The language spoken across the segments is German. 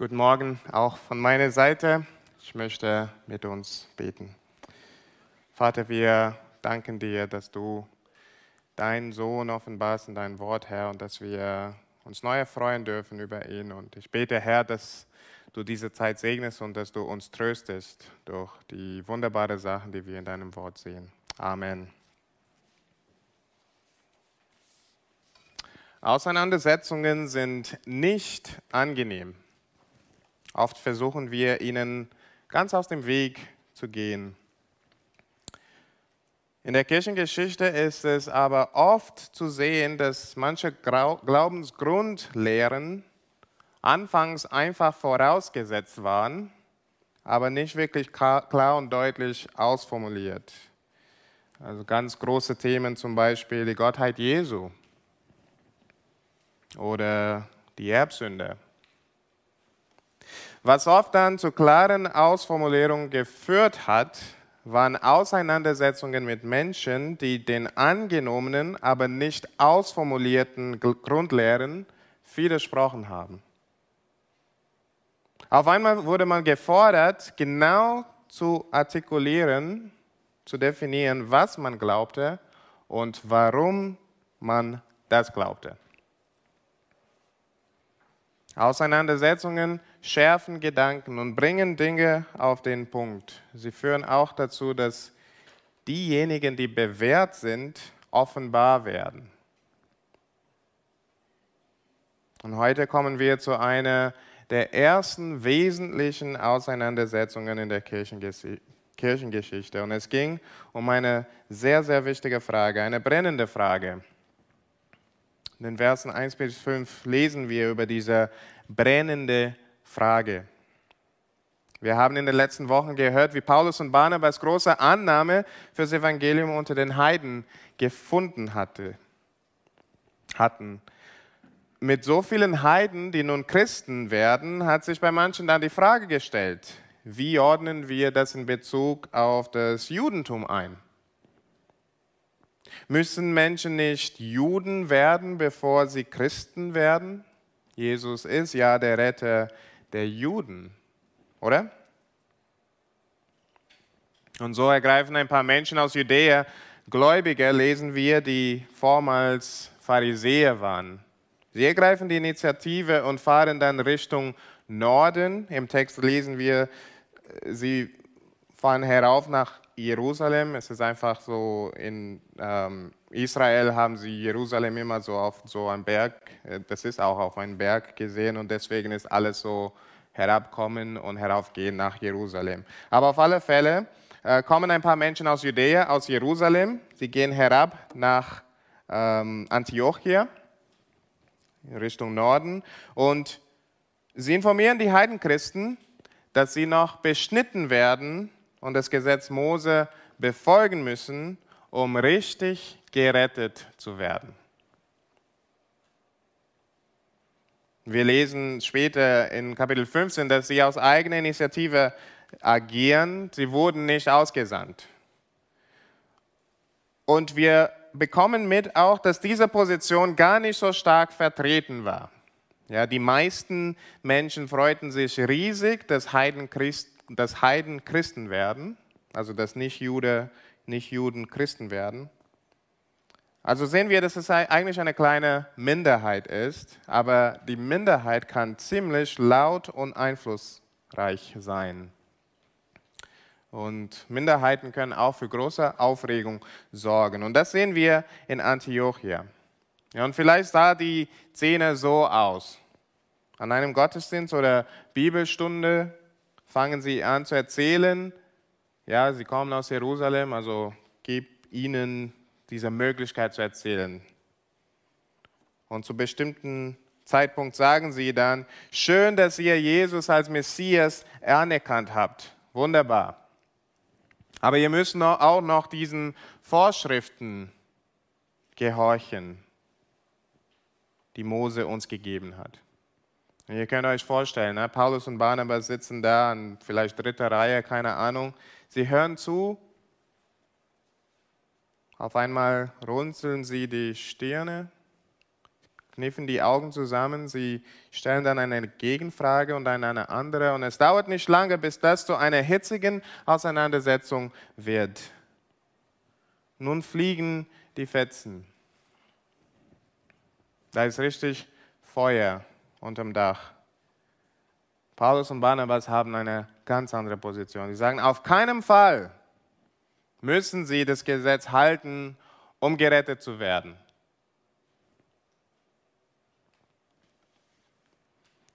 Guten Morgen auch von meiner Seite. Ich möchte mit uns beten. Vater, wir danken dir, dass du deinen Sohn offenbarst in dein Wort, Herr, und dass wir uns neu erfreuen dürfen über ihn. Und ich bete, Herr, dass du diese Zeit segnest und dass du uns tröstest durch die wunderbaren Sachen, die wir in deinem Wort sehen. Amen. Auseinandersetzungen sind nicht angenehm. Oft versuchen wir ihnen ganz aus dem Weg zu gehen. In der Kirchengeschichte ist es aber oft zu sehen, dass manche Glaubensgrundlehren anfangs einfach vorausgesetzt waren, aber nicht wirklich klar und deutlich ausformuliert. Also ganz große Themen, zum Beispiel die Gottheit Jesu oder die Erbsünde was oft dann zu klaren Ausformulierungen geführt hat, waren Auseinandersetzungen mit Menschen, die den angenommenen, aber nicht ausformulierten Grundlehren widersprochen haben. Auf einmal wurde man gefordert, genau zu artikulieren, zu definieren, was man glaubte und warum man das glaubte. Auseinandersetzungen schärfen Gedanken und bringen Dinge auf den Punkt. Sie führen auch dazu, dass diejenigen, die bewährt sind, offenbar werden. Und heute kommen wir zu einer der ersten wesentlichen Auseinandersetzungen in der Kirchengeschichte. Und es ging um eine sehr, sehr wichtige Frage, eine brennende Frage. In den Versen 1 bis 5 lesen wir über diese brennende Frage. Wir haben in den letzten Wochen gehört, wie Paulus und Barnabas große Annahme für das Evangelium unter den Heiden gefunden hatte, hatten. Mit so vielen Heiden, die nun Christen werden, hat sich bei manchen dann die Frage gestellt, wie ordnen wir das in Bezug auf das Judentum ein? Müssen Menschen nicht Juden werden, bevor sie Christen werden? Jesus ist ja der Retter der Juden, oder? Und so ergreifen ein paar Menschen aus Judäa, Gläubige, lesen wir, die vormals Pharisäer waren. Sie ergreifen die Initiative und fahren dann Richtung Norden. Im Text lesen wir, sie fahren herauf nach Jerusalem. Es ist einfach so, in ähm, Israel haben sie Jerusalem immer so auf so einem Berg, äh, das ist auch auf einem Berg gesehen und deswegen ist alles so herabkommen und heraufgehen nach Jerusalem. Aber auf alle Fälle äh, kommen ein paar Menschen aus Judäa, aus Jerusalem. Sie gehen herab nach ähm, Antiochia, Richtung Norden und sie informieren die Heidenchristen, dass sie noch beschnitten werden und das Gesetz Mose befolgen müssen, um richtig gerettet zu werden. Wir lesen später in Kapitel 15, dass sie aus eigener Initiative agieren. Sie wurden nicht ausgesandt. Und wir bekommen mit auch, dass diese Position gar nicht so stark vertreten war. Ja, die meisten Menschen freuten sich riesig, dass Heiden Christ dass Heiden Christen werden, also dass nicht, Jude, nicht Juden Christen werden. Also sehen wir, dass es eigentlich eine kleine Minderheit ist, aber die Minderheit kann ziemlich laut und einflussreich sein. Und Minderheiten können auch für große Aufregung sorgen. Und das sehen wir in Antiochia. Ja, und vielleicht sah die Szene so aus. An einem Gottesdienst oder Bibelstunde fangen sie an zu erzählen, ja, sie kommen aus Jerusalem, also gib ihnen diese Möglichkeit zu erzählen. Und zu bestimmten Zeitpunkt sagen sie dann, schön, dass ihr Jesus als Messias anerkannt habt. Wunderbar. Aber ihr müsst auch noch diesen Vorschriften gehorchen, die Mose uns gegeben hat. Und ihr könnt euch vorstellen, ne? Paulus und Barnabas sitzen da an vielleicht dritter Reihe, keine Ahnung. Sie hören zu. Auf einmal runzeln sie die Stirne, kniffen die Augen zusammen, sie stellen dann eine Gegenfrage und dann eine andere. Und es dauert nicht lange, bis das zu einer hitzigen Auseinandersetzung wird. Nun fliegen die Fetzen. Da ist richtig Feuer unterm Dach. Paulus und Barnabas haben eine ganz andere Position. Sie sagen, auf keinen Fall müssen sie das Gesetz halten, um gerettet zu werden.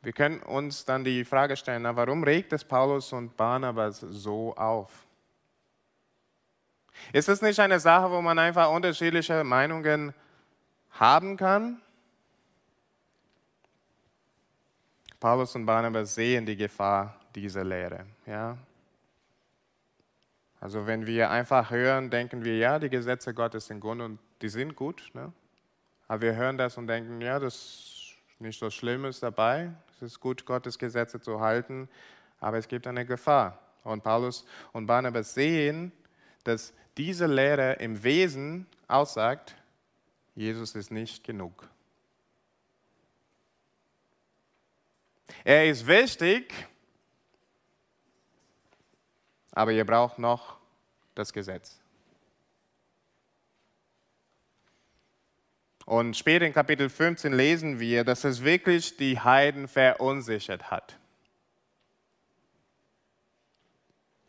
Wir können uns dann die Frage stellen, na, warum regt es Paulus und Barnabas so auf? Ist es nicht eine Sache, wo man einfach unterschiedliche Meinungen haben kann? Paulus und Barnabas sehen die Gefahr dieser Lehre. Ja? Also wenn wir einfach hören, denken wir, ja, die Gesetze Gottes sind gut und die sind gut. Ne? Aber wir hören das und denken, ja, das ist nicht so Schlimmes dabei. Es ist gut, Gottes Gesetze zu halten, aber es gibt eine Gefahr. Und Paulus und Barnabas sehen, dass diese Lehre im Wesen aussagt, Jesus ist nicht genug. Er ist wichtig, aber ihr braucht noch das Gesetz. Und später in Kapitel 15 lesen wir, dass es wirklich die Heiden verunsichert hat.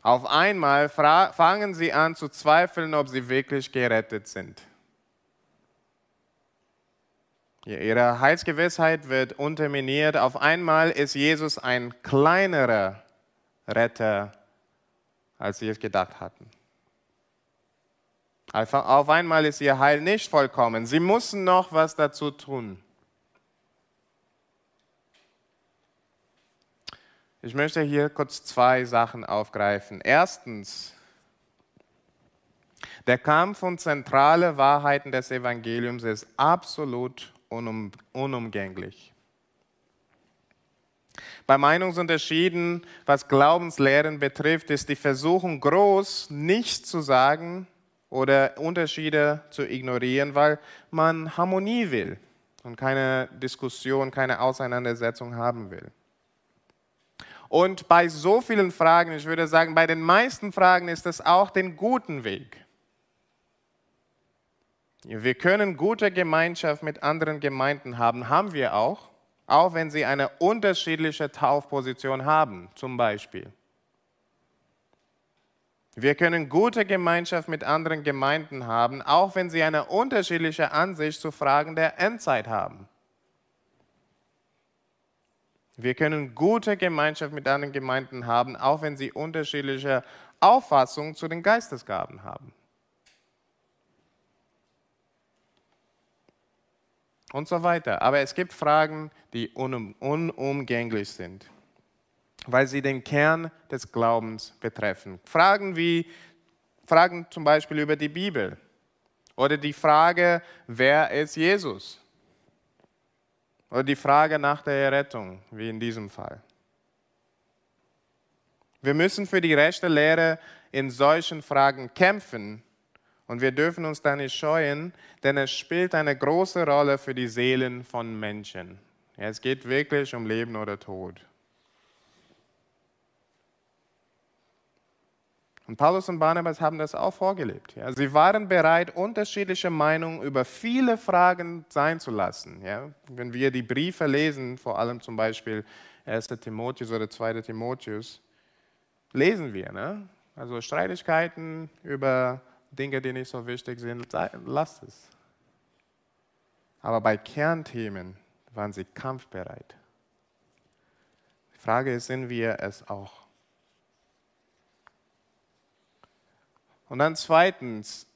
Auf einmal fangen sie an zu zweifeln, ob sie wirklich gerettet sind. Ihre Heilsgewissheit wird unterminiert. Auf einmal ist Jesus ein kleinerer Retter, als sie es gedacht hatten. Auf einmal ist ihr Heil nicht vollkommen. Sie müssen noch was dazu tun. Ich möchte hier kurz zwei Sachen aufgreifen. Erstens, der Kampf um zentrale Wahrheiten des Evangeliums ist absolut unum, unumgänglich. Bei Meinungsunterschieden, was Glaubenslehren betrifft, ist die Versuchung groß, nichts zu sagen oder Unterschiede zu ignorieren, weil man Harmonie will und keine Diskussion, keine Auseinandersetzung haben will. Und bei so vielen Fragen, ich würde sagen, bei den meisten Fragen ist es auch den guten Weg. Wir können gute Gemeinschaft mit anderen Gemeinden haben, haben wir auch, auch wenn sie eine unterschiedliche Taufposition haben, zum Beispiel. Wir können gute Gemeinschaft mit anderen Gemeinden haben, auch wenn sie eine unterschiedliche Ansicht zu Fragen der Endzeit haben. Wir können gute Gemeinschaft mit anderen Gemeinden haben, auch wenn sie unterschiedliche Auffassungen zu den Geistesgaben haben. Und so weiter. Aber es gibt Fragen, die unum, unumgänglich sind, weil sie den Kern des Glaubens betreffen. Fragen wie Fragen zum Beispiel über die Bibel oder die Frage, wer ist Jesus? Oder die Frage nach der Errettung, wie in diesem Fall. Wir müssen für die rechte Lehre in solchen Fragen kämpfen, und wir dürfen uns da nicht scheuen, denn es spielt eine große Rolle für die Seelen von Menschen. Ja, es geht wirklich um Leben oder Tod. Und Paulus und Barnabas haben das auch vorgelebt. Ja. Sie waren bereit, unterschiedliche Meinungen über viele Fragen sein zu lassen. Ja. Wenn wir die Briefe lesen, vor allem zum Beispiel 1. Timotheus oder 2. Timotheus, lesen wir. Ne? Also Streitigkeiten über Dinge, die nicht so wichtig sind, lasst es. Aber bei Kernthemen waren sie kampfbereit. Die Frage ist, sind wir es auch? Und dann zweitens,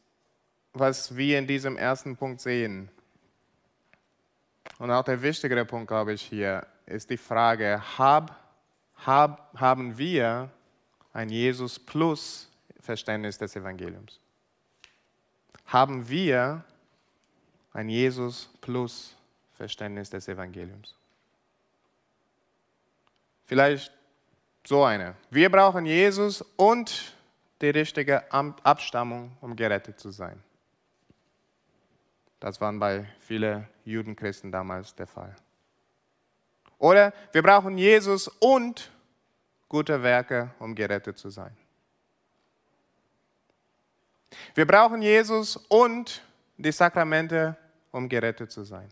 was wir in diesem ersten Punkt sehen, und auch der wichtigere Punkt, glaube ich, hier, ist die Frage, hab, hab, haben wir ein Jesus plus Verständnis des Evangeliums? Haben wir ein Jesus plus Verständnis des Evangeliums. Vielleicht so eine. Wir brauchen Jesus und die richtige Abstammung, um gerettet zu sein. Das war bei vielen Judenchristen damals der Fall. Oder wir brauchen Jesus und gute Werke, um gerettet zu sein. Wir brauchen Jesus und die Sakramente, um gerettet zu sein.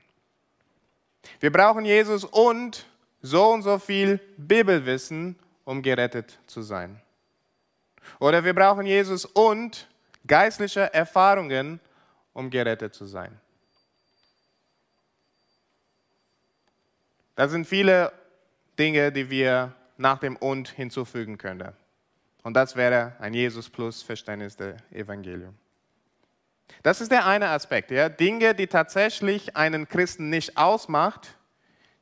Wir brauchen Jesus und so und so viel Bibelwissen, um gerettet zu sein. Oder wir brauchen Jesus und geistliche Erfahrungen, um gerettet zu sein. Das sind viele Dinge, die wir nach dem und hinzufügen können. Und das wäre ein Jesus plus Verständnis des Evangeliums. Das ist der eine Aspekt, ja? Dinge, die tatsächlich einen Christen nicht ausmacht,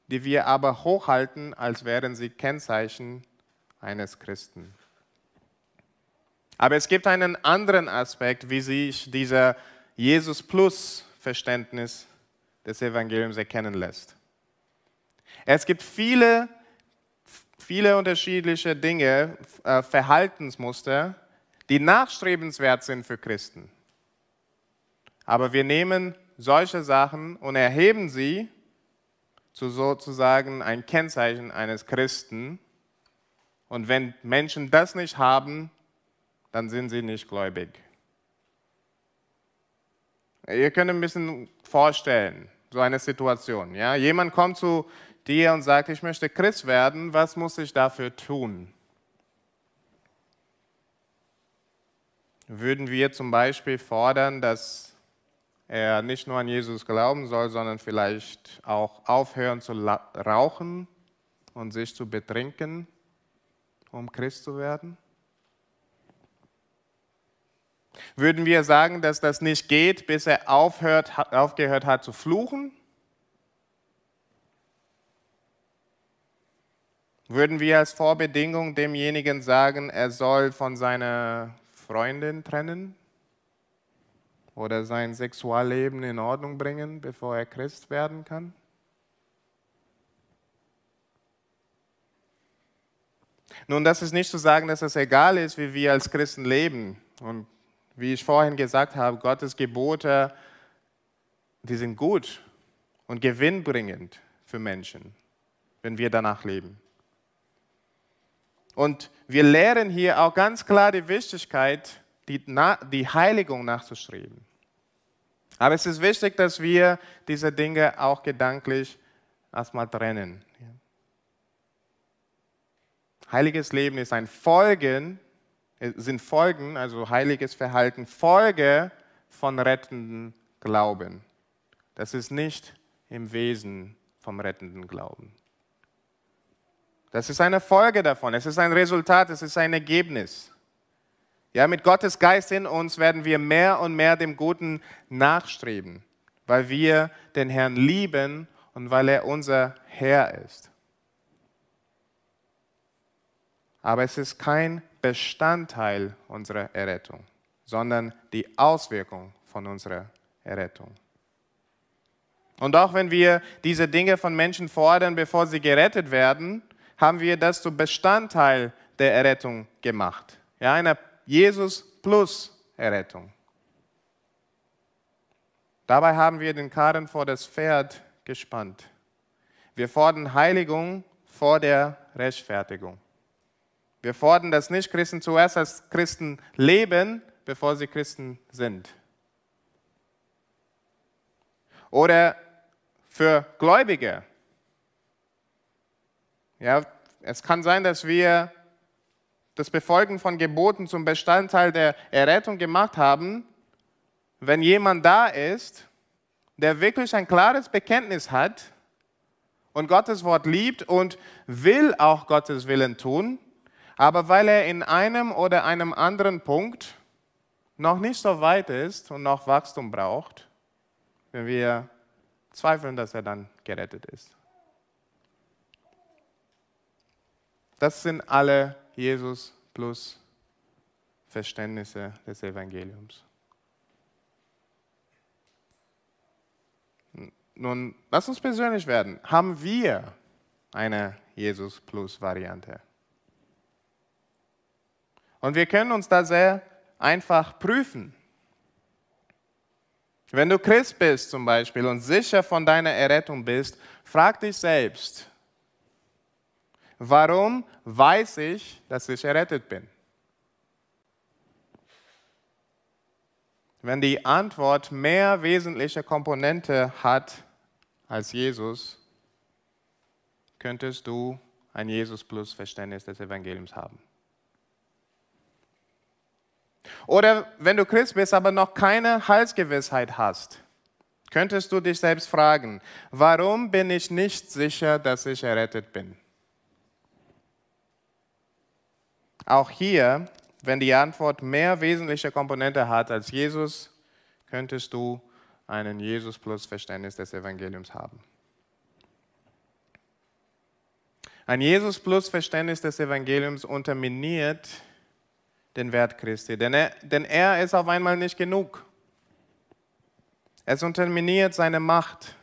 die wir aber hochhalten, als wären sie Kennzeichen eines Christen. Aber es gibt einen anderen Aspekt, wie sich dieser Jesus plus Verständnis des Evangeliums erkennen lässt. Es gibt viele, viele unterschiedliche Dinge, äh, Verhaltensmuster, die nachstrebenswert sind für Christen. Aber wir nehmen solche Sachen und erheben sie zu sozusagen ein Kennzeichen eines Christen. Und wenn Menschen das nicht haben, dann sind sie nicht gläubig. Ihr könnt ein bisschen vorstellen, so eine Situation. Ja? Jemand kommt zu dir und sagt, ich möchte Christ werden, was muss ich dafür tun? Würden wir zum Beispiel fordern, dass er nicht nur an Jesus glauben soll, sondern vielleicht auch aufhören zu rauchen und sich zu betrinken, um Christ zu werden? Würden wir sagen, dass das nicht geht, bis er aufhört, aufgehört hat zu fluchen? Würden wir als Vorbedingung demjenigen sagen, er soll von seiner Freundin trennen? oder sein Sexualleben in Ordnung bringen, bevor er Christ werden kann? Nun, das ist nicht zu sagen, dass es egal ist, wie wir als Christen leben. Und wie ich vorhin gesagt habe, Gottes Gebote, die sind gut und gewinnbringend für Menschen, wenn wir danach leben. Und wir lehren hier auch ganz klar die Wichtigkeit, die, die Heiligung nachzustreben. Aber es ist wichtig, dass wir diese Dinge auch gedanklich erstmal trennen. Heiliges Leben ist ein Folgen, äh, sind Folgen, also heiliges Verhalten, Folge von rettenden Glauben. Das ist nicht im Wesen vom rettenden Glauben. Das ist eine Folge davon, es ist ein Resultat, es ist ein Ergebnis. Ja, mit Gottes Geist in uns werden wir mehr und mehr dem Guten nachstreben, weil wir den Herrn lieben und weil er unser Herr ist. Aber es ist kein Bestandteil unserer Errettung, sondern die Auswirkung von unserer Errettung. Und auch wenn wir diese Dinge von Menschen fordern, bevor sie gerettet werden, haben wir das zu Bestandteil der Errettung gemacht. Ja, einer Jesus plus Errettung. Dabei haben wir den Karren vor das Pferd gespannt. Wir fordern Heiligung vor der Rechtfertigung. Wir fordern, dass Nicht-Christen zuerst als Christen leben, bevor sie Christen sind. Oder für Gläubige. Ja, es kann sein, dass wir das Befolgen von Geboten zum Bestandteil der Errettung gemacht haben, wenn jemand da ist, der wirklich ein klares Bekenntnis hat und Gottes Wort liebt und will auch Gottes Willen tun, aber weil er in einem oder einem anderen Punkt noch nicht so weit ist und noch Wachstum braucht, wenn wir zweifeln, dass er dann gerettet ist. Das sind alle Jesus plus Verständnisse des Evangeliums. Nun, lass uns persönlich werden. Haben wir eine Jesus plus Variante? Und wir können uns da sehr einfach prüfen. Wenn du Christ bist zum Beispiel und sicher von deiner Errettung bist, frag dich selbst, warum weiß ich, dass ich errettet bin? Wenn die Antwort mehr wesentliche Komponente hat als Jesus, könntest du ein Jesus-Plus-Verständnis des Evangeliums haben. Oder wenn du Christ bist, aber noch keine Heilsgewissheit hast, könntest du dich selbst fragen, warum bin ich nicht sicher, dass ich errettet bin? Auch hier, wenn die Antwort mehr wesentliche Komponente hat als Jesus, könntest du einen Jesus plus Verständnis des Evangeliums haben. Ein Jesus plus Verständnis des Evangeliums unterminiert den Wert Christi, denn er, denn er ist auf einmal nicht genug. Es unterminiert seine Macht,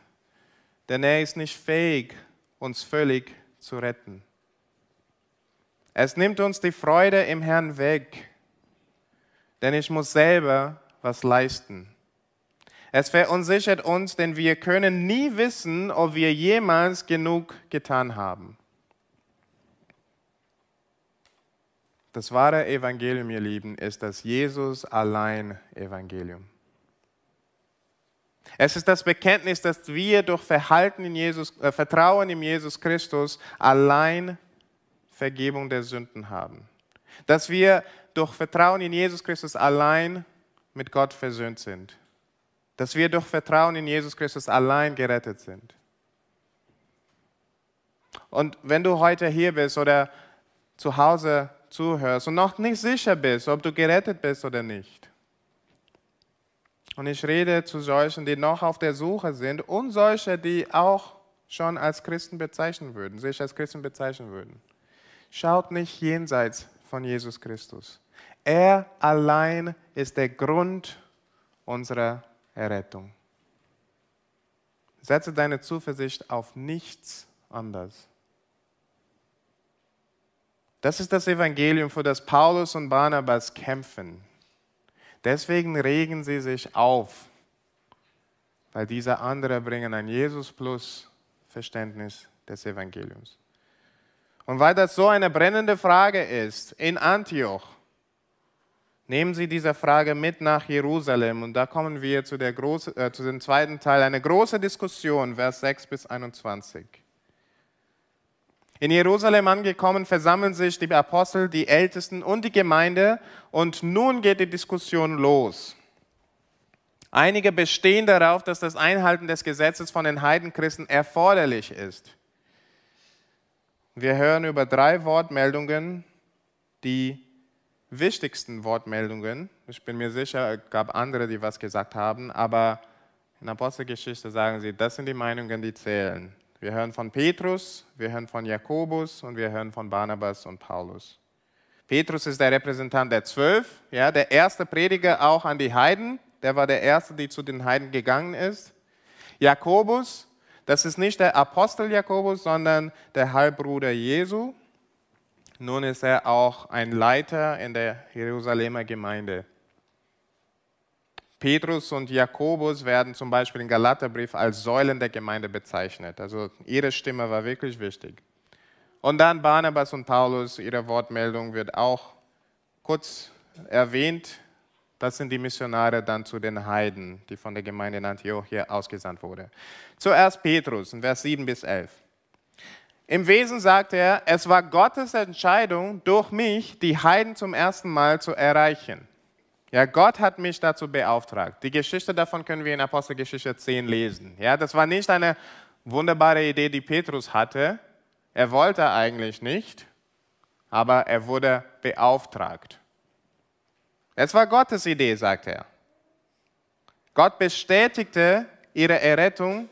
denn er ist nicht fähig, uns völlig zu retten. Es nimmt uns die Freude im Herrn weg, denn ich muss selber was leisten. Es verunsichert uns, denn wir können nie wissen, ob wir jemals genug getan haben. Das wahre Evangelium, ihr Lieben, ist das Jesus allein Evangelium. Es ist das Bekenntnis, dass wir durch Verhalten in Jesus, äh, Vertrauen in Jesus Christus allein Vergebung der Sünden haben. Dass wir durch Vertrauen in Jesus Christus allein mit Gott versöhnt sind. Dass wir durch Vertrauen in Jesus Christus allein gerettet sind. Und wenn du heute hier bist oder zu Hause zuhörst und noch nicht sicher bist, ob du gerettet bist oder nicht. Und ich rede zu solchen, die noch auf der Suche sind und solche, die auch schon als Christen bezeichnen würden, sich als Christen bezeichnen würden. Schaut nicht jenseits von Jesus Christus. Er allein ist der Grund unserer Errettung. Setze deine Zuversicht auf nichts anderes. Das ist das Evangelium, für das Paulus und Barnabas kämpfen. Deswegen regen sie sich auf, weil diese anderen bringen ein Jesus plus Verständnis des Evangeliums. Und weil das so eine brennende Frage ist in Antioch, nehmen Sie diese Frage mit nach Jerusalem. Und da kommen wir zu, der große, äh, zu dem zweiten Teil, eine große Diskussion, Vers 6 bis 21. In Jerusalem angekommen, versammeln sich die Apostel, die Ältesten und die Gemeinde und nun geht die Diskussion los. Einige bestehen darauf, dass das Einhalten des Gesetzes von den Heidenchristen erforderlich ist. Wir hören über drei Wortmeldungen, die wichtigsten Wortmeldungen. Ich bin mir sicher, es gab andere, die was gesagt haben, aber in Apostelgeschichte sagen sie, das sind die Meinungen, die zählen. Wir hören von Petrus, wir hören von Jakobus und wir hören von Barnabas und Paulus. Petrus ist der Repräsentant der Zwölf, ja, der erste Prediger auch an die Heiden. Der war der erste, der zu den Heiden gegangen ist. Jakobus, das ist nicht der Apostel Jakobus, sondern der Halbbruder Jesu. Nun ist er auch ein Leiter in der Jerusalemer Gemeinde. Petrus und Jakobus werden zum Beispiel im Galaterbrief als Säulen der Gemeinde bezeichnet. Also ihre Stimme war wirklich wichtig. Und dann Barnabas und Paulus, ihre Wortmeldung wird auch kurz erwähnt. Das sind die Missionare dann zu den Heiden, die von der Gemeinde in Antiochia ausgesandt wurden. Zuerst Petrus in Vers 7 bis 11. Im Wesen sagt er, es war Gottes Entscheidung, durch mich die Heiden zum ersten Mal zu erreichen. Ja, Gott hat mich dazu beauftragt. Die Geschichte davon können wir in Apostelgeschichte 10 lesen. Ja, das war nicht eine wunderbare Idee, die Petrus hatte. Er wollte eigentlich nicht, aber er wurde beauftragt. Es war Gottes Idee, sagt er. Gott bestätigte ihre Errettung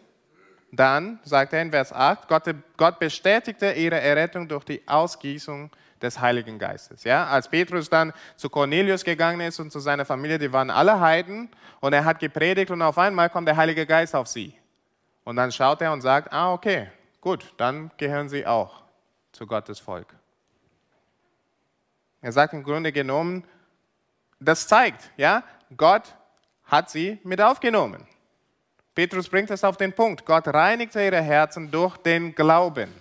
dann, sagt er in Vers 8, Gott, Gott bestätigte ihre Errettung durch die Ausgießung des Heiligen Geistes. Ja? Als Petrus dann zu Cornelius gegangen ist und zu seiner Familie, die waren alle Heiden und er hat gepredigt und auf einmal kommt der Heilige Geist auf sie. Und dann schaut er und sagt, ah okay, gut, dann gehören sie auch zu Gottes Volk. Er sagt im Grunde genommen, das zeigt, ja, Gott hat sie mit aufgenommen. Petrus bringt es auf den Punkt. Gott reinigte ihre Herzen durch den Glauben.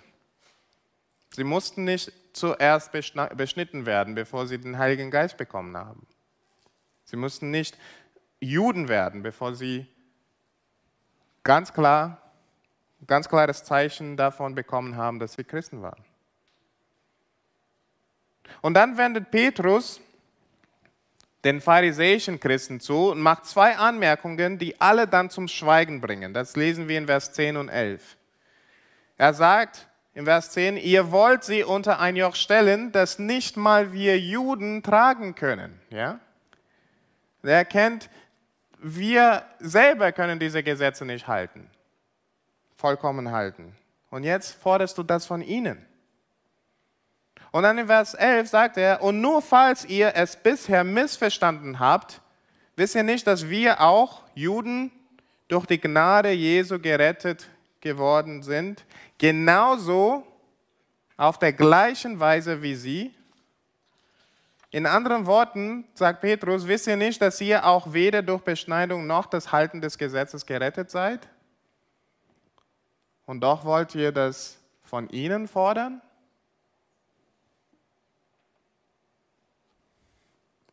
Sie mussten nicht zuerst beschnitten werden, bevor sie den Heiligen Geist bekommen haben. Sie mussten nicht Juden werden, bevor sie ganz klar, ganz klares Zeichen davon bekommen haben, dass sie Christen waren. Und dann wendet Petrus den pharisäischen Christen zu und macht zwei Anmerkungen, die alle dann zum Schweigen bringen. Das lesen wir in Vers 10 und 11. Er sagt in Vers 10, ihr wollt sie unter ein Joch stellen, das nicht mal wir Juden tragen können. Ja? Er erkennt, wir selber können diese Gesetze nicht halten, vollkommen halten. Und jetzt forderst du das von ihnen. Und dann in Vers 11 sagt er, und nur falls ihr es bisher missverstanden habt, wisst ihr nicht, dass wir auch Juden durch die Gnade Jesu gerettet geworden sind, genauso auf der gleichen Weise wie sie? In anderen Worten sagt Petrus, wisst ihr nicht, dass ihr auch weder durch Beschneidung noch das Halten des Gesetzes gerettet seid? Und doch wollt ihr das von ihnen fordern?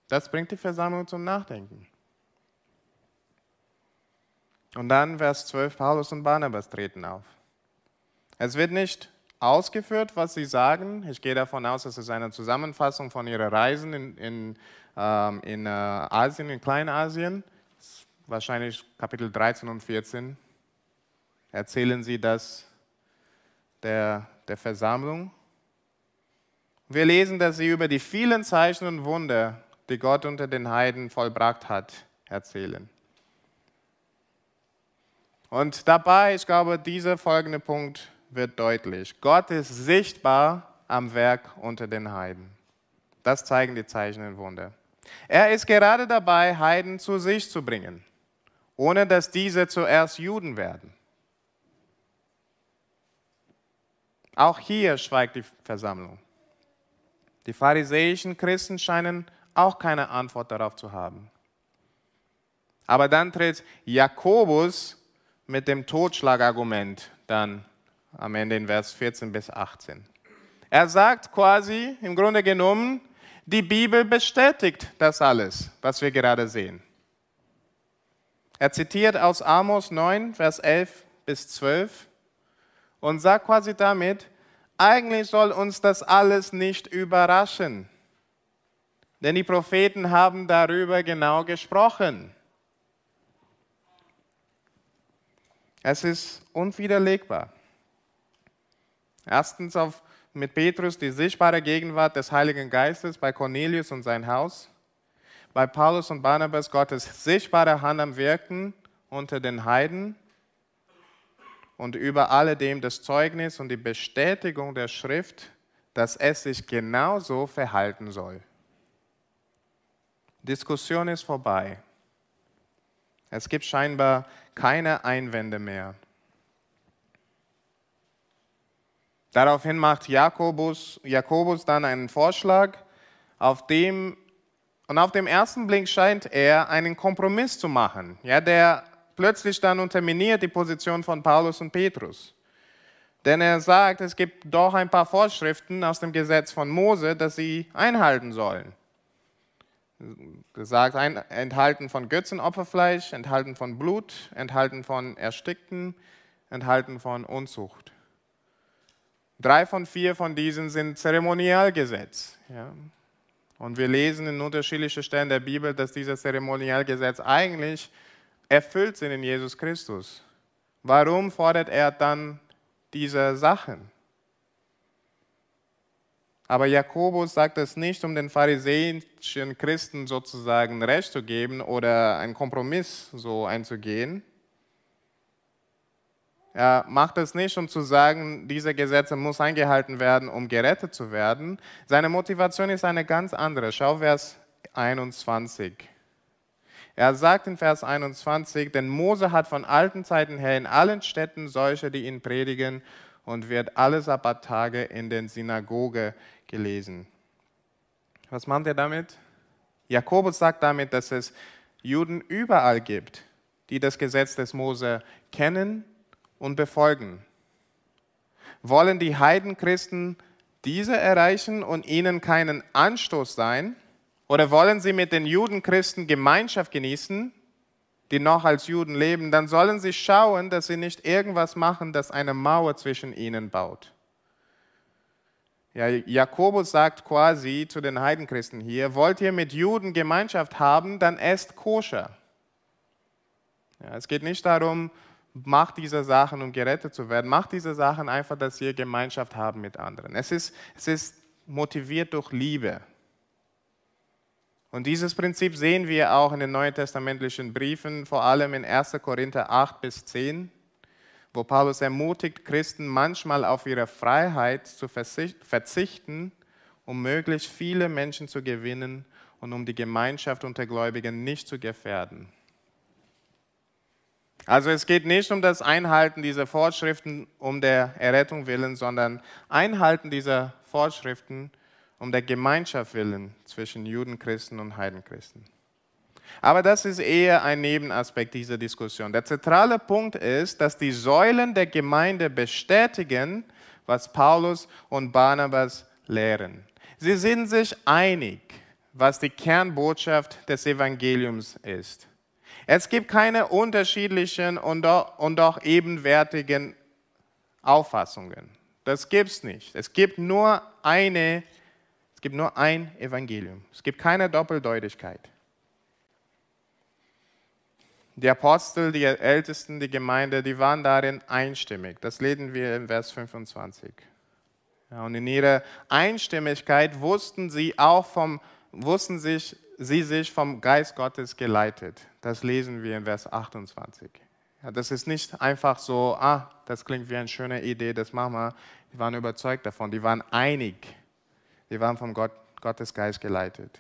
Das bringt die Versammlung zum Nachdenken. Und dann Vers 12, Paulus und Barnabas treten auf. Es wird nicht ausgeführt, was sie sagen. Ich gehe davon aus, dass es eine Zusammenfassung von ihren Reisen in, in, ähm, in äh, Asien, in Kleinasien, wahrscheinlich Kapitel 13 und 14, erzählen sie das der, der Versammlung. Wir lesen, dass sie über die vielen Zeichen und Wunder die Gott unter den Heiden vollbracht hat, erzählen. Und dabei, ich glaube, dieser folgende Punkt wird deutlich. Gott ist sichtbar am Werk unter den Heiden. Das zeigen die Zeichen und Wunder. Er ist gerade dabei, Heiden zu sich zu bringen, ohne dass diese zuerst Juden werden. Auch hier schweigt die Versammlung. Die pharisäischen Christen scheinen auch keine Antwort darauf zu haben. Aber dann tritt Jakobus mit dem Totschlagargument dann am Ende in Vers 14 bis 18. Er sagt quasi im Grunde genommen, die Bibel bestätigt das alles, was wir gerade sehen. Er zitiert aus Amos 9, Vers 11 bis 12 und sagt quasi damit, eigentlich soll uns das alles nicht überraschen. Denn die Propheten haben darüber genau gesprochen. Es ist unwiderlegbar. Erstens auf, mit Petrus die sichtbare Gegenwart des Heiligen Geistes bei Cornelius und sein Haus. Bei Paulus und Barnabas Gottes sichtbare Hand am Wirken unter den Heiden. Und über alledem das Zeugnis und die Bestätigung der Schrift, dass es sich genauso verhalten soll. Diskussion ist vorbei. Es gibt scheinbar keine Einwände mehr. Daraufhin macht Jakobus, Jakobus dann einen Vorschlag, auf dem, und auf dem ersten Blick scheint er einen Kompromiss zu machen, ja, der plötzlich dann unterminiert die Position von Paulus und Petrus. Denn er sagt, es gibt doch ein paar Vorschriften aus dem Gesetz von Mose, dass sie einhalten sollen gesagt, enthalten von Götzenopferfleisch, enthalten von Blut, enthalten von Erstickten, enthalten von Unzucht. Drei von vier von diesen sind Zeremonialgesetz. Ja. Und wir lesen in unterschiedlichen Stellen der Bibel, dass dieses Zeremonialgesetz eigentlich erfüllt sind in Jesus Christus. Warum fordert er dann diese Sachen? Aber Jakobus sagt es nicht, um den pharisäischen Christen sozusagen Recht zu geben oder einen Kompromiss so einzugehen. Er macht es nicht, um zu sagen, diese Gesetze muss eingehalten werden, um gerettet zu werden. Seine Motivation ist eine ganz andere. Schau Vers 21. Er sagt in Vers 21, denn Mose hat von alten Zeiten her in allen Städten solche, die ihn predigen und wird alle Sabbattage in den Synagoge gelesen. Was meint er damit? Jakobus sagt damit, dass es Juden überall gibt, die das Gesetz des Mose kennen und befolgen. Wollen die Heidenchristen diese erreichen und ihnen keinen Anstoß sein? Oder wollen sie mit den Judenchristen Gemeinschaft genießen, die noch als Juden leben? Dann sollen sie schauen, dass sie nicht irgendwas machen, das eine Mauer zwischen ihnen baut. Ja, Jakobus sagt quasi zu den Heidenchristen hier, wollt ihr mit Juden Gemeinschaft haben, dann esst koscher. Ja, es geht nicht darum, macht diese Sachen, um gerettet zu werden. Macht diese Sachen einfach, dass ihr Gemeinschaft haben mit anderen. Es ist, es ist motiviert durch Liebe. Und dieses Prinzip sehen wir auch in den neuen testamentlichen Briefen, vor allem in 1. Korinther 8 bis 10, wo Paulus ermutigt, Christen manchmal auf ihre Freiheit zu verzichten, um möglichst viele Menschen zu gewinnen und um die Gemeinschaft unter Gläubigen nicht zu gefährden. Also es geht nicht um das Einhalten dieser Vorschriften um der Errettung willen, sondern Einhalten dieser Vorschriften um der Gemeinschaft willen zwischen Judenchristen und Heidenchristen. Aber das ist eher ein Nebenaspekt dieser Diskussion. Der zentrale Punkt ist, dass die Säulen der Gemeinde bestätigen, was Paulus und Barnabas lehren. Sie sind sich einig, was die Kernbotschaft des Evangeliums ist. Es gibt keine unterschiedlichen und doch, ebenwertigen Auffassungen. Das gibt es nicht. Es gibt nur eine, es gibt nur ein Evangelium. Es gibt keine Doppeldeutigkeit. Die Apostel, die Ältesten, die Gemeinde, die waren darin einstimmig. Das lesen wir in Vers 25. Ja, und in ihrer Einstimmigkeit wussten sie auch vom, wussten sich sie sich vom Geist Gottes geleitet. Das lesen wir in Vers 28. Ja, das ist nicht einfach so, ah, das klingt wie eine schöne Idee, das machen wir. Die waren überzeugt davon, die waren einig. Die waren vom Gott, Gottes Geist geleitet.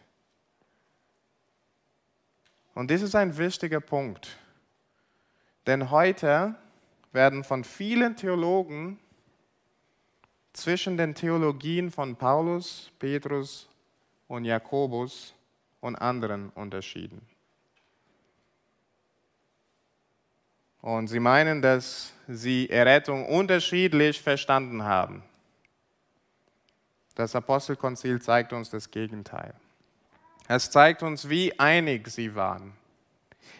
Und das ist ein wichtiger Punkt. Denn heute werden von vielen Theologen zwischen den Theologien von Paulus, Petrus und Jakobus und anderen unterschieden. Und sie meinen, dass sie Errettung unterschiedlich verstanden haben. Das Apostelkonzil zeigt uns das Gegenteil. Es zeigt uns, wie einig sie waren.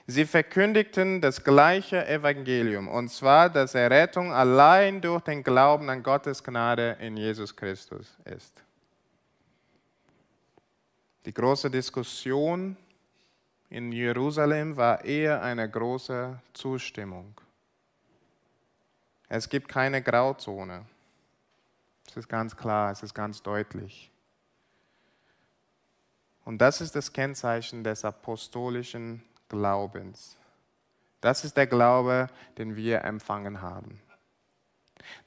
Sie verkündigten das gleiche Evangelium, und zwar, dass Errettung allein durch den Glauben an Gottes Gnade in Jesus Christus ist. Die große Diskussion in Jerusalem war eher eine große Zustimmung. Es gibt keine Grauzone. Es ist ganz klar, es ist ganz deutlich. Und das ist das Kennzeichen des apostolischen Glaubens. Das ist der Glaube, den wir empfangen haben.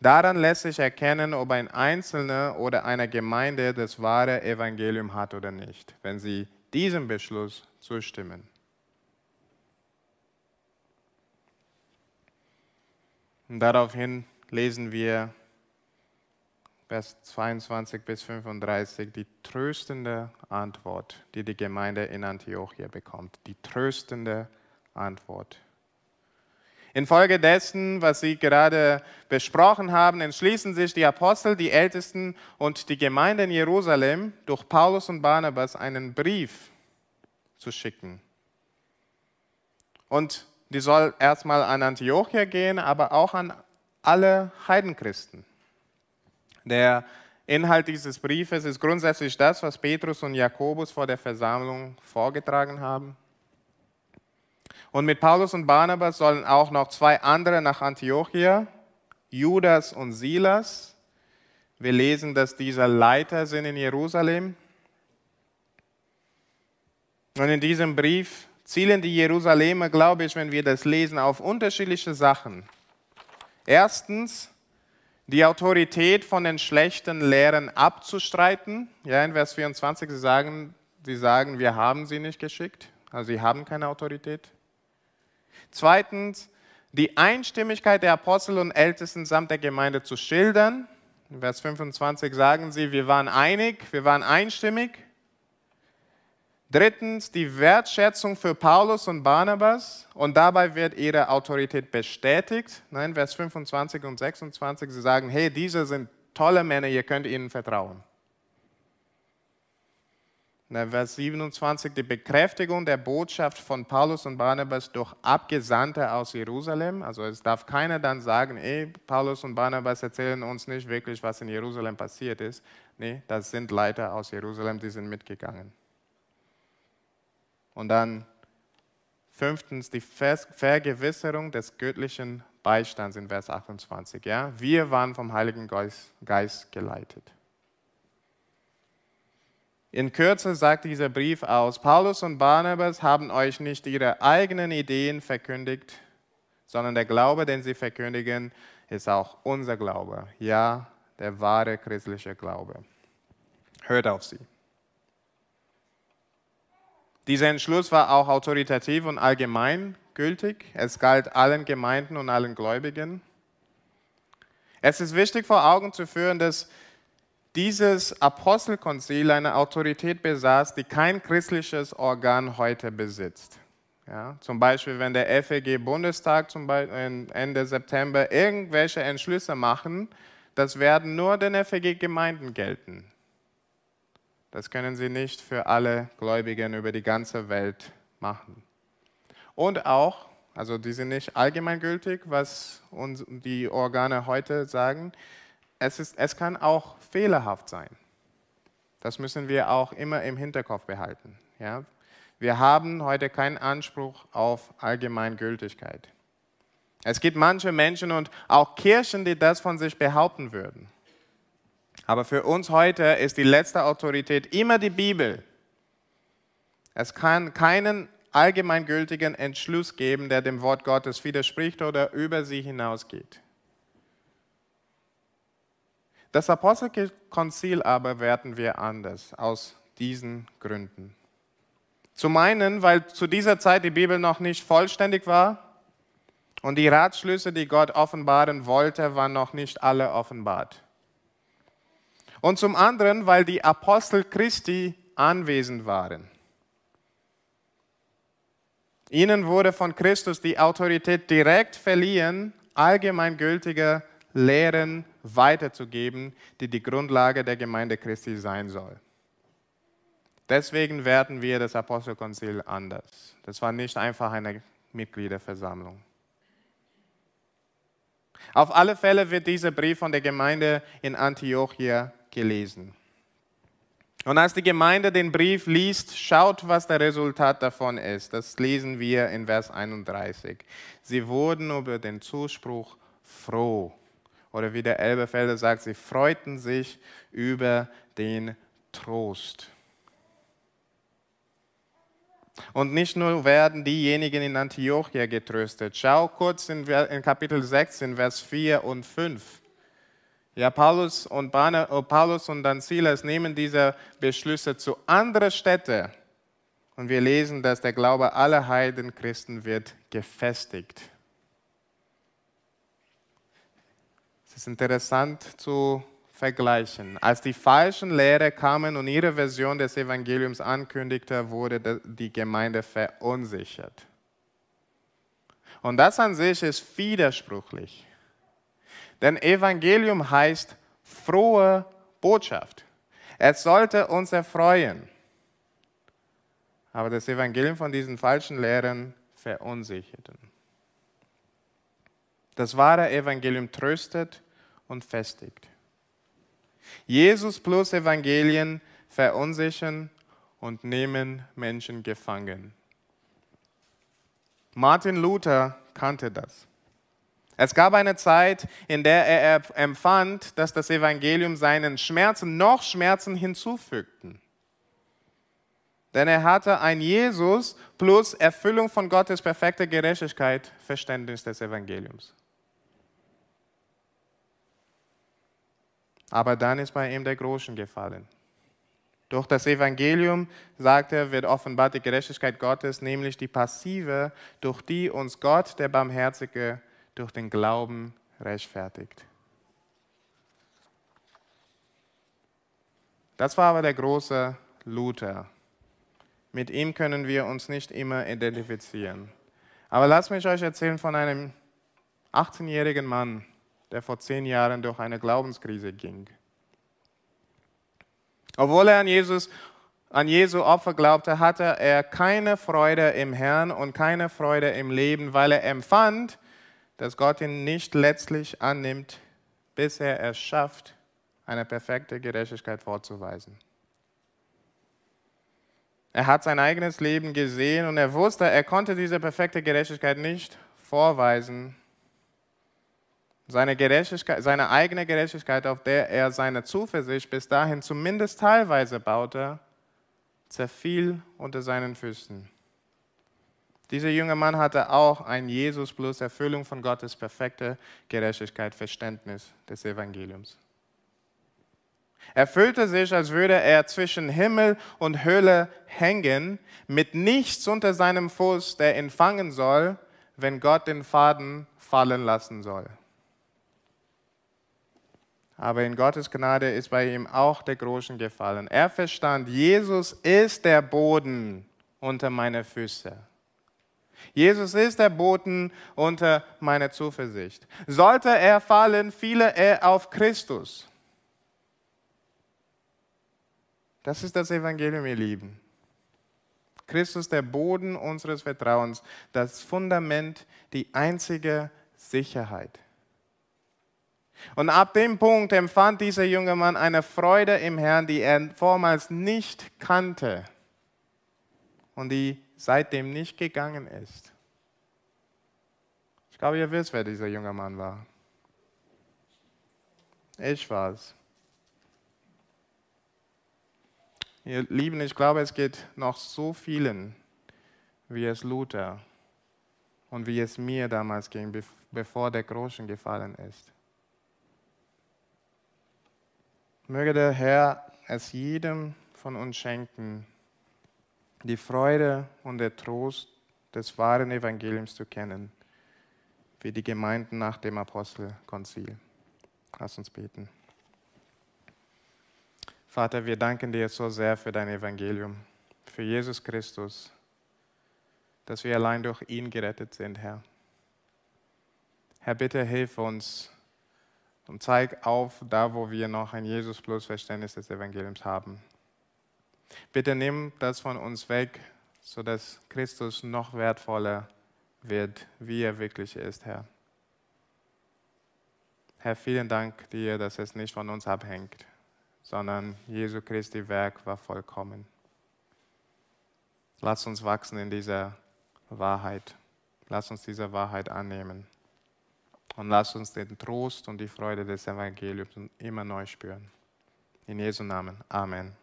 Daran lässt sich erkennen, ob ein Einzelner oder eine Gemeinde das wahre Evangelium hat oder nicht, wenn sie diesem Beschluss zustimmen. Und daraufhin lesen wir Vers 22 bis 35 die tröstende Antwort, die die Gemeinde in Antiochia bekommt. Die tröstende Antwort. Infolgedessen, was Sie gerade besprochen haben, entschließen sich die Apostel, die Ältesten und die Gemeinde in Jerusalem durch Paulus und Barnabas einen Brief zu schicken. Und die soll erstmal an Antiochia gehen, aber auch an alle Heidenchristen. Der Inhalt dieses Briefes ist grundsätzlich das, was Petrus und Jakobus vor der Versammlung vorgetragen haben. Und mit Paulus und Barnabas sollen auch noch zwei andere nach Antiochia, Judas und Silas. Wir lesen, dass diese Leiter sind in Jerusalem. Und in diesem Brief zielen die Jerusalemer, glaube ich, wenn wir das lesen, auf unterschiedliche Sachen. Erstens, die Autorität von den schlechten Lehren abzustreiten. Ja, in Vers 24, sie sagen, sie sagen, wir haben sie nicht geschickt, also sie haben keine Autorität. Zweitens, die Einstimmigkeit der Apostel und Ältesten samt der Gemeinde zu schildern. In Vers 25 sagen sie, wir waren einig, wir waren einstimmig. Drittens die Wertschätzung für Paulus und Barnabas und dabei wird ihre Autorität bestätigt. Nein, Vers 25 und 26, sie sagen, hey, diese sind tolle Männer, ihr könnt ihnen vertrauen. Vers 27, die Bekräftigung der Botschaft von Paulus und Barnabas durch Abgesandte aus Jerusalem. Also es darf keiner dann sagen, ey, Paulus und Barnabas erzählen uns nicht wirklich, was in Jerusalem passiert ist. Nee, das sind Leiter aus Jerusalem, die sind mitgegangen. Und dann fünftens die Vergewisserung des göttlichen Beistands in Vers 28. Ja? Wir waren vom Heiligen Geist, Geist geleitet. In Kürze sagt dieser Brief aus, Paulus und Barnabas haben euch nicht ihre eigenen Ideen verkündigt, sondern der Glaube, den sie verkündigen, ist auch unser Glaube. Ja, der wahre christliche Glaube. Hört auf sie. Dieser Entschluss war auch autoritativ und allgemeingültig. Es galt allen Gemeinden und allen Gläubigen. Es ist wichtig vor Augen zu führen, dass dieses Apostelkonzil eine Autorität besaß, die kein christliches Organ heute besitzt. Ja, zum Beispiel, wenn der FEG-Bundestag Ende September irgendwelche Entschlüsse machen, das werden nur den FEG-Gemeinden gelten. Das können sie nicht für alle Gläubigen über die ganze Welt machen. Und auch, also die sind nicht allgemeingültig, was uns die Organe heute sagen, es, ist, es kann auch fehlerhaft sein. Das müssen wir auch immer im Hinterkopf behalten. Ja? Wir haben heute keinen Anspruch auf Allgemeingültigkeit. Es gibt manche Menschen und auch Kirchen, die das von sich behaupten würden. Aber für uns heute ist die letzte Autorität immer die Bibel. Es kann keinen allgemeingültigen Entschluss geben, der dem Wort Gottes widerspricht oder über sie hinausgeht. Das Apostelkonzil aber werten wir anders, aus diesen Gründen. Zum einen, weil zu dieser Zeit die Bibel noch nicht vollständig war und die Ratschlüsse, die Gott offenbaren wollte, waren noch nicht alle offenbart. Und zum anderen, weil die Apostel Christi anwesend waren. Ihnen wurde von Christus die Autorität direkt verliehen, allgemeingültige Lehren weiterzugeben, die die Grundlage der Gemeinde Christi sein soll. Deswegen werten wir das Apostelkonzil anders. Das war nicht einfach eine Mitgliederversammlung. Auf alle Fälle wird dieser Brief von der Gemeinde in Antiochia gelesen. Und als die Gemeinde den Brief liest, schaut, was das Resultat davon ist. Das lesen wir in Vers 31. Sie wurden über den Zuspruch froh. Oder wie der Elbefelder sagt, sie freuten sich über den Trost. Und nicht nur werden diejenigen in Antiochia getröstet. Schau kurz in, Kapitel 16, Vers 4 und 5. Ja, Paulus und, Bane, oh, Paulus und dann Silas nehmen diese Beschlüsse zu anderen Städten. Und wir lesen, dass der Glaube aller Heidenchristen wird gefestigt. Es ist interessant zu vergleichen. Als die falschen Lehrer kamen und ihre Version des Evangeliums ankündigte, wurde die Gemeinde verunsichert. Und das an sich ist widersprüchlich. Denn Evangelium heißt frohe Botschaft. Es sollte uns erfreuen. Aber das Evangelium von diesen falschen Lehren verunsicherten. Das wahre Evangelium tröstet und festigt. Jesus plus Evangelien verunsichern und nehmen Menschen gefangen. Martin Luther kannte das. Es gab eine Zeit, in der er empfand, dass das Evangelium seinen Schmerzen noch Schmerzen hinzufügten. Denn er hatte ein Jesus plus Erfüllung von Gottes perfekter Gerechtigkeit, Verständnis des Evangeliums. Aber dann ist bei ihm der Groschen gefallen. Durch das Evangelium, sagt er, wird offenbart die Gerechtigkeit Gottes, nämlich die passive, durch die uns Gott, der Barmherzige, durch den Glauben rechtfertigt. Das war aber der große Luther. Mit ihm können wir uns nicht immer identifizieren. Aber lasst mich euch erzählen von einem 18-jährigen Mann, der vor zehn Jahren durch eine Glaubenskrise ging. Obwohl er an Jesus, an Jesu Opfer glaubte, hatte er keine Freude im Herrn und keine Freude im Leben, weil er empfand, dass Gott ihn nicht letztlich annimmt, bis er es schafft, eine perfekte Gerechtigkeit vorzuweisen. Er hat sein eigenes Leben gesehen und er wusste, er konnte diese perfekte Gerechtigkeit nicht vorweisen. Seine, Gerechtigkeit, seine eigene Gerechtigkeit, auf der er seine Zuversicht bis dahin zumindest teilweise baute, zerfiel unter seinen Füßen. Dieser junge Mann hatte auch ein Jesus plus Erfüllung von Gottes perfekte Gerechtigkeit, Verständnis des Evangeliums. Er fühlte sich, als würde er zwischen Himmel und Hölle hängen, mit nichts unter seinem Fuß, der ihn fangen soll, wenn Gott den Faden fallen lassen soll. Aber in Gottes Gnade ist bei ihm auch der Großen gefallen. Er verstand, Jesus ist der Boden unter meine Füße. Jesus ist der Boden unter meine Zuversicht. Sollte er fallen, fiele er auf Christus. Das ist das Evangelium, ihr Lieben. Christus, der Boden unseres Vertrauens, das Fundament, die einzige Sicherheit. Und ab dem Punkt empfand dieser junge Mann eine Freude im Herrn, die er vormals nicht kannte und die seitdem nicht gegangen ist. Ich glaube, ihr wisst, wer dieser junge Mann war. Ich war es. Ihr Lieben, ich glaube, es geht noch so vielen, wie es Luther und wie es mir damals ging, bevor der Groschen gefallen ist. Möge der Herr es jedem von uns schenken, die Freude und der Trost des wahren Evangeliums zu kennen, wie die Gemeinden nach dem Apostelkonzil. Lass uns beten. Vater, wir danken dir so sehr für dein Evangelium, für Jesus Christus, dass wir allein durch ihn gerettet sind, Herr. Herr, bitte hilf uns und zeig auf, da wo wir noch ein Jesus plus Verständnis des Evangeliums haben. Bitte nimm das von uns weg, sodass Christus noch wertvoller wird, wie er wirklich ist, Herr. Herr, vielen Dank dir, dass es nicht von uns abhängt sondern Jesu Christi Werk war vollkommen. Lass uns wachsen in dieser Wahrheit. Lass uns diese Wahrheit annehmen. Und lass uns den Trost und die Freude des Evangeliums immer neu spüren. In Jesu Namen. Amen.